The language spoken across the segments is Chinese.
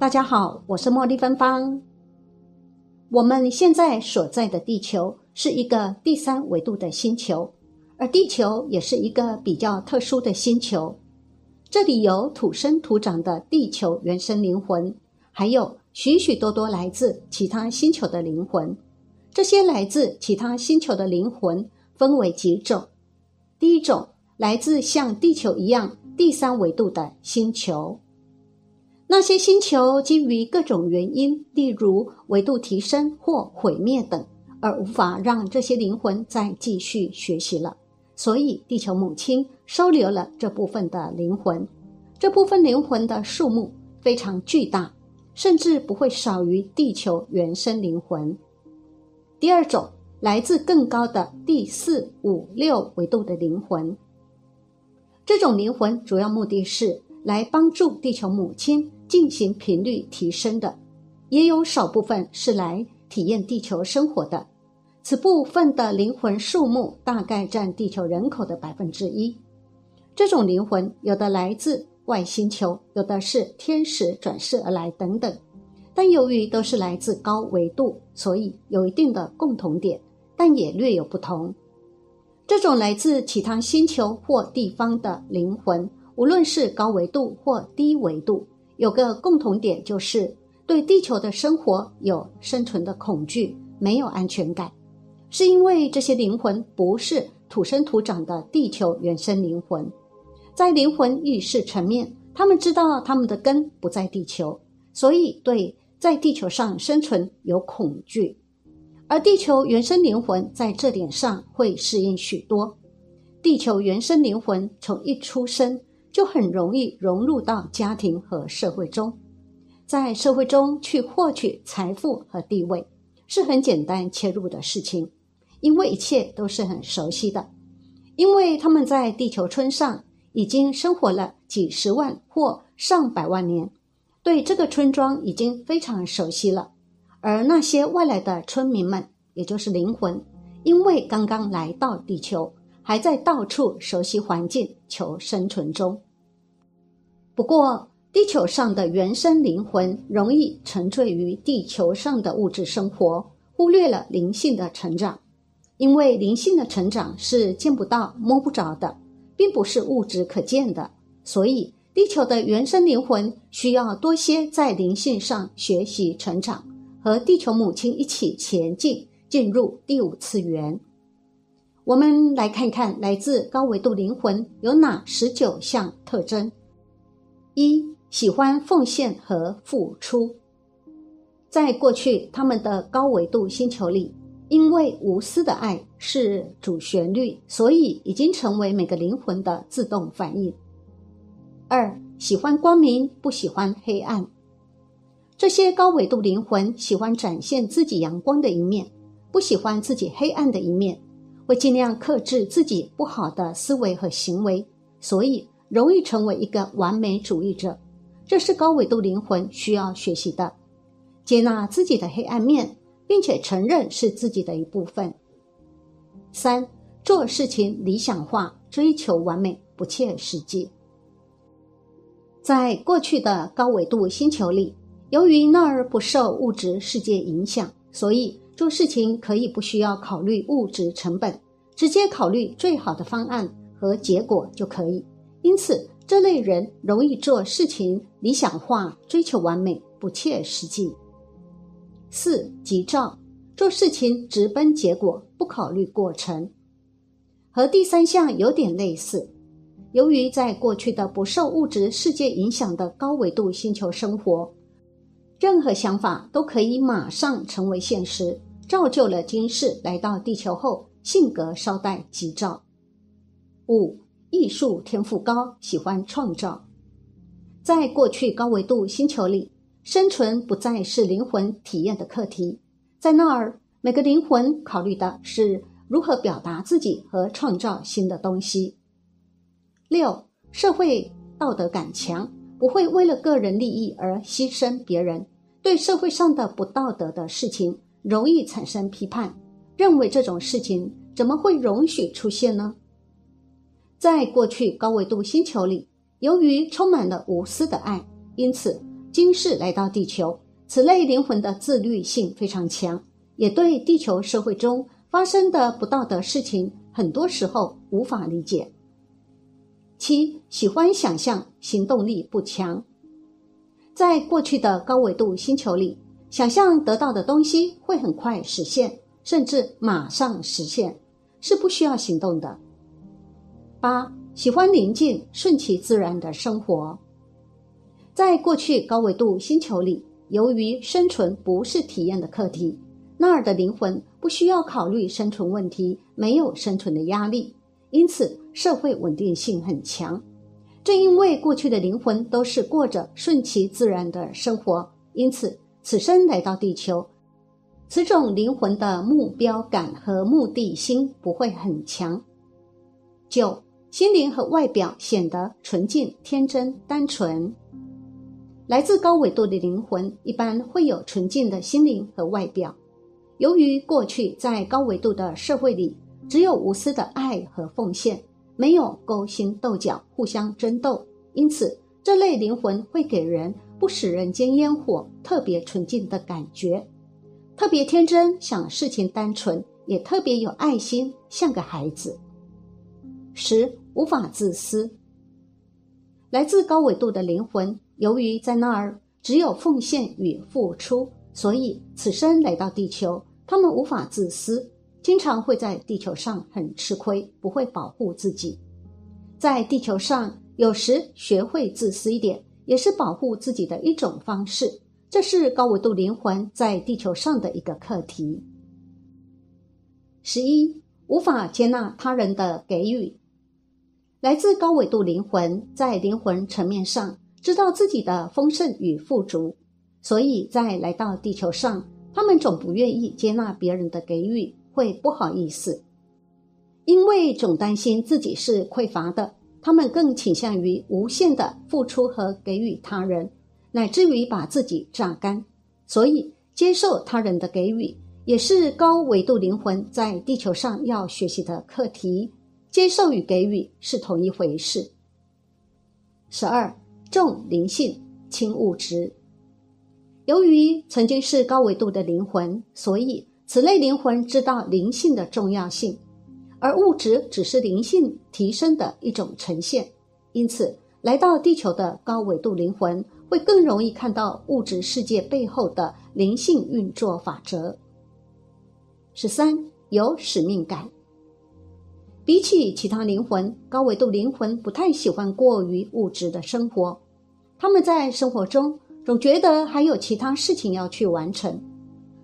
大家好，我是茉莉芬芳。我们现在所在的地球是一个第三维度的星球，而地球也是一个比较特殊的星球。这里有土生土长的地球原生灵魂，还有许许多多来自其他星球的灵魂。这些来自其他星球的灵魂分为几种。第一种来自像地球一样第三维度的星球，那些星球基于各种原因，例如维度提升或毁灭等，而无法让这些灵魂再继续学习了。所以，地球母亲收留了这部分的灵魂。这部分灵魂的数目非常巨大，甚至不会少于地球原生灵魂。第二种。来自更高的第四、五、六维度的灵魂，这种灵魂主要目的是来帮助地球母亲进行频率提升的，也有少部分是来体验地球生活的。此部分的灵魂数目大概占地球人口的百分之一。这种灵魂有的来自外星球，有的是天使转世而来等等，但由于都是来自高维度，所以有一定的共同点。但也略有不同。这种来自其他星球或地方的灵魂，无论是高维度或低维度，有个共同点，就是对地球的生活有生存的恐惧，没有安全感。是因为这些灵魂不是土生土长的地球原生灵魂，在灵魂意识层面，他们知道他们的根不在地球，所以对在地球上生存有恐惧。而地球原生灵魂在这点上会适应许多。地球原生灵魂从一出生就很容易融入到家庭和社会中，在社会中去获取财富和地位是很简单切入的事情，因为一切都是很熟悉的。因为他们在地球村上已经生活了几十万或上百万年，对这个村庄已经非常熟悉了。而那些外来的村民们，也就是灵魂，因为刚刚来到地球，还在到处熟悉环境、求生存中。不过，地球上的原生灵魂容易沉醉于地球上的物质生活，忽略了灵性的成长。因为灵性的成长是见不到、摸不着的，并不是物质可见的，所以地球的原生灵魂需要多些在灵性上学习成长。和地球母亲一起前进，进入第五次元。我们来看看来自高维度灵魂有哪十九项特征：一、喜欢奉献和付出。在过去，他们的高维度星球里，因为无私的爱是主旋律，所以已经成为每个灵魂的自动反应。二、喜欢光明，不喜欢黑暗。这些高维度灵魂喜欢展现自己阳光的一面，不喜欢自己黑暗的一面，会尽量克制自己不好的思维和行为，所以容易成为一个完美主义者。这是高维度灵魂需要学习的，接纳自己的黑暗面，并且承认是自己的一部分。三，做事情理想化，追求完美，不切实际。在过去的高维度星球里。由于那儿不受物质世界影响，所以做事情可以不需要考虑物质成本，直接考虑最好的方案和结果就可以。因此，这类人容易做事情理想化，追求完美，不切实际。四急躁，做事情直奔结果，不考虑过程，和第三项有点类似。由于在过去的不受物质世界影响的高维度星球生活。任何想法都可以马上成为现实，造就了今世来到地球后性格稍带急躁。五艺术天赋高，喜欢创造。在过去高维度星球里，生存不再是灵魂体验的课题，在那儿每个灵魂考虑的是如何表达自己和创造新的东西。六社会道德感强。不会为了个人利益而牺牲别人，对社会上的不道德的事情容易产生批判，认为这种事情怎么会容许出现呢？在过去高维度星球里，由于充满了无私的爱，因此今世来到地球，此类灵魂的自律性非常强，也对地球社会中发生的不道德事情，很多时候无法理解。七喜欢想象，行动力不强。在过去的高纬度星球里，想象得到的东西会很快实现，甚至马上实现，是不需要行动的。八喜欢宁静、顺其自然的生活。在过去高纬度星球里，由于生存不是体验的课题，那儿的灵魂不需要考虑生存问题，没有生存的压力，因此社会稳定性很强。正因为过去的灵魂都是过着顺其自然的生活，因此此生来到地球，此种灵魂的目标感和目的心不会很强。九心灵和外表显得纯净、天真、单纯。来自高纬度的灵魂一般会有纯净的心灵和外表。由于过去在高纬度的社会里，只有无私的爱和奉献，没有勾心斗角、互相争斗，因此这类灵魂会给人不食人间烟火、特别纯净的感觉，特别天真，想事情单纯，也特别有爱心，像个孩子。十无法自私。来自高纬度的灵魂。由于在那儿只有奉献与付出，所以此生来到地球，他们无法自私，经常会在地球上很吃亏，不会保护自己。在地球上，有时学会自私一点，也是保护自己的一种方式。这是高维度灵魂在地球上的一个课题。十一，无法接纳他人的给予。来自高纬度灵魂在灵魂层面上。知道自己的丰盛与富足，所以在来到地球上，他们总不愿意接纳别人的给予，会不好意思，因为总担心自己是匮乏的。他们更倾向于无限的付出和给予他人，乃至于把自己榨干。所以，接受他人的给予，也是高维度灵魂在地球上要学习的课题。接受与给予是同一回事。十二。重灵性，轻物质。由于曾经是高维度的灵魂，所以此类灵魂知道灵性的重要性，而物质只是灵性提升的一种呈现。因此，来到地球的高维度灵魂会更容易看到物质世界背后的灵性运作法则。十三，有使命感。比起其他灵魂，高维度灵魂不太喜欢过于物质的生活。他们在生活中总觉得还有其他事情要去完成。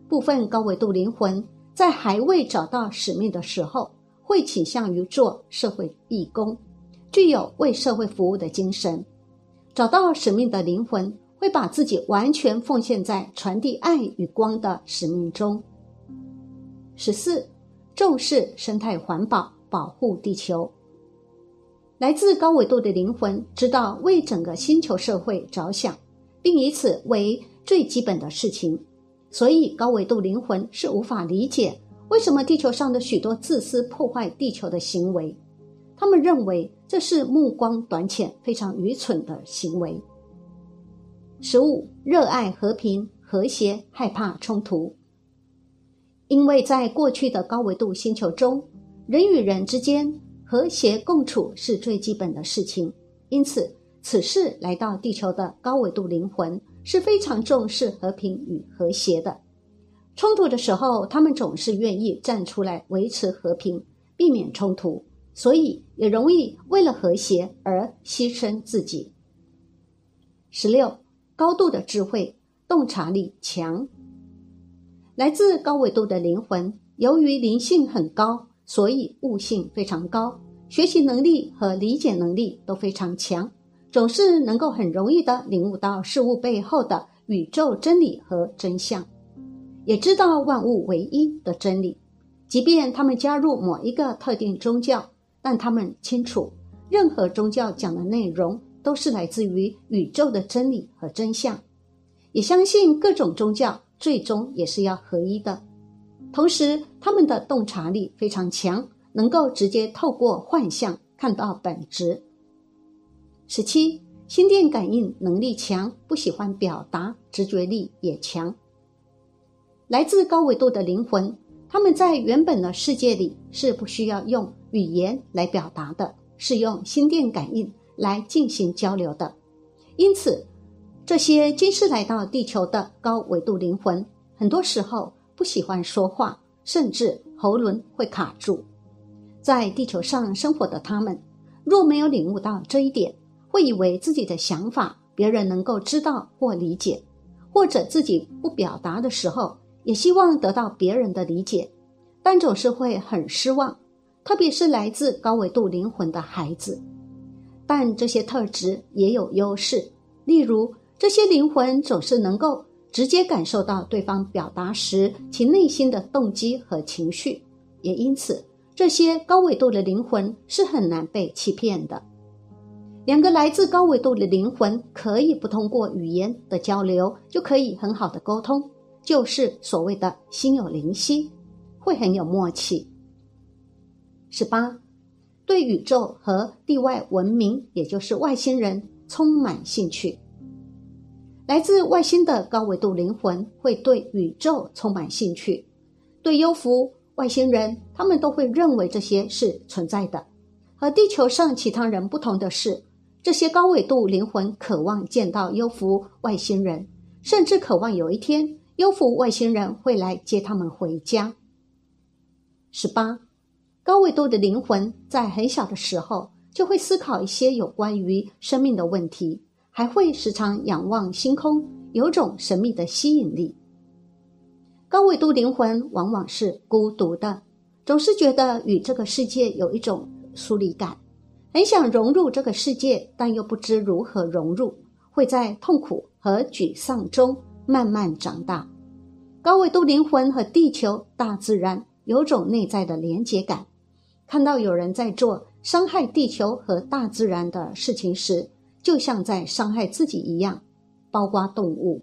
部分高维度灵魂在还未找到使命的时候，会倾向于做社会义工，具有为社会服务的精神。找到使命的灵魂会把自己完全奉献在传递爱与光的使命中。十四，重视生态环保。保护地球，来自高纬度的灵魂知道为整个星球社会着想，并以此为最基本的事情。所以，高纬度灵魂是无法理解为什么地球上的许多自私破坏地球的行为。他们认为这是目光短浅、非常愚蠢的行为。十五，热爱和平、和谐，害怕冲突，因为在过去的高纬度星球中。人与人之间和谐共处是最基本的事情，因此，此事来到地球的高维度灵魂是非常重视和平与和谐的。冲突的时候，他们总是愿意站出来维持和平，避免冲突，所以也容易为了和谐而牺牲自己。十六，高度的智慧，洞察力强，来自高维度的灵魂，由于灵性很高。所以悟性非常高，学习能力和理解能力都非常强，总是能够很容易的领悟到事物背后的宇宙真理和真相，也知道万物唯一的真理。即便他们加入某一个特定宗教，但他们清楚，任何宗教讲的内容都是来自于宇宙的真理和真相，也相信各种宗教最终也是要合一的。同时，他们的洞察力非常强，能够直接透过幻象看到本质。十七，心电感应能力强，不喜欢表达，直觉力也强。来自高维度的灵魂，他们在原本的世界里是不需要用语言来表达的，是用心电感应来进行交流的。因此，这些今世来到地球的高维度灵魂，很多时候不喜欢说话，甚至喉咙会卡住。在地球上生活的他们，若没有领悟到这一点，会以为自己的想法别人能够知道或理解，或者自己不表达的时候，也希望得到别人的理解，但总是会很失望。特别是来自高维度灵魂的孩子，但这些特质也有优势，例如这些灵魂总是能够直接感受到对方表达时其内心的动机和情绪，也因此。这些高维度的灵魂是很难被欺骗的。两个来自高维度的灵魂可以不通过语言的交流，就可以很好的沟通，就是所谓的心有灵犀，会很有默契。十八，对宇宙和地外文明，也就是外星人充满兴趣。来自外星的高维度灵魂会对宇宙充满兴趣，对幽浮。外星人，他们都会认为这些是存在的。和地球上其他人不同的是，这些高纬度灵魂渴望见到幽浮外星人，甚至渴望有一天幽浮外星人会来接他们回家。十八，高纬度的灵魂在很小的时候就会思考一些有关于生命的问题，还会时常仰望星空，有种神秘的吸引力。高维度灵魂往往是孤独的，总是觉得与这个世界有一种疏离感，很想融入这个世界，但又不知如何融入，会在痛苦和沮丧中慢慢长大。高维度灵魂和地球、大自然有种内在的连结感，看到有人在做伤害地球和大自然的事情时，就像在伤害自己一样，包括动物。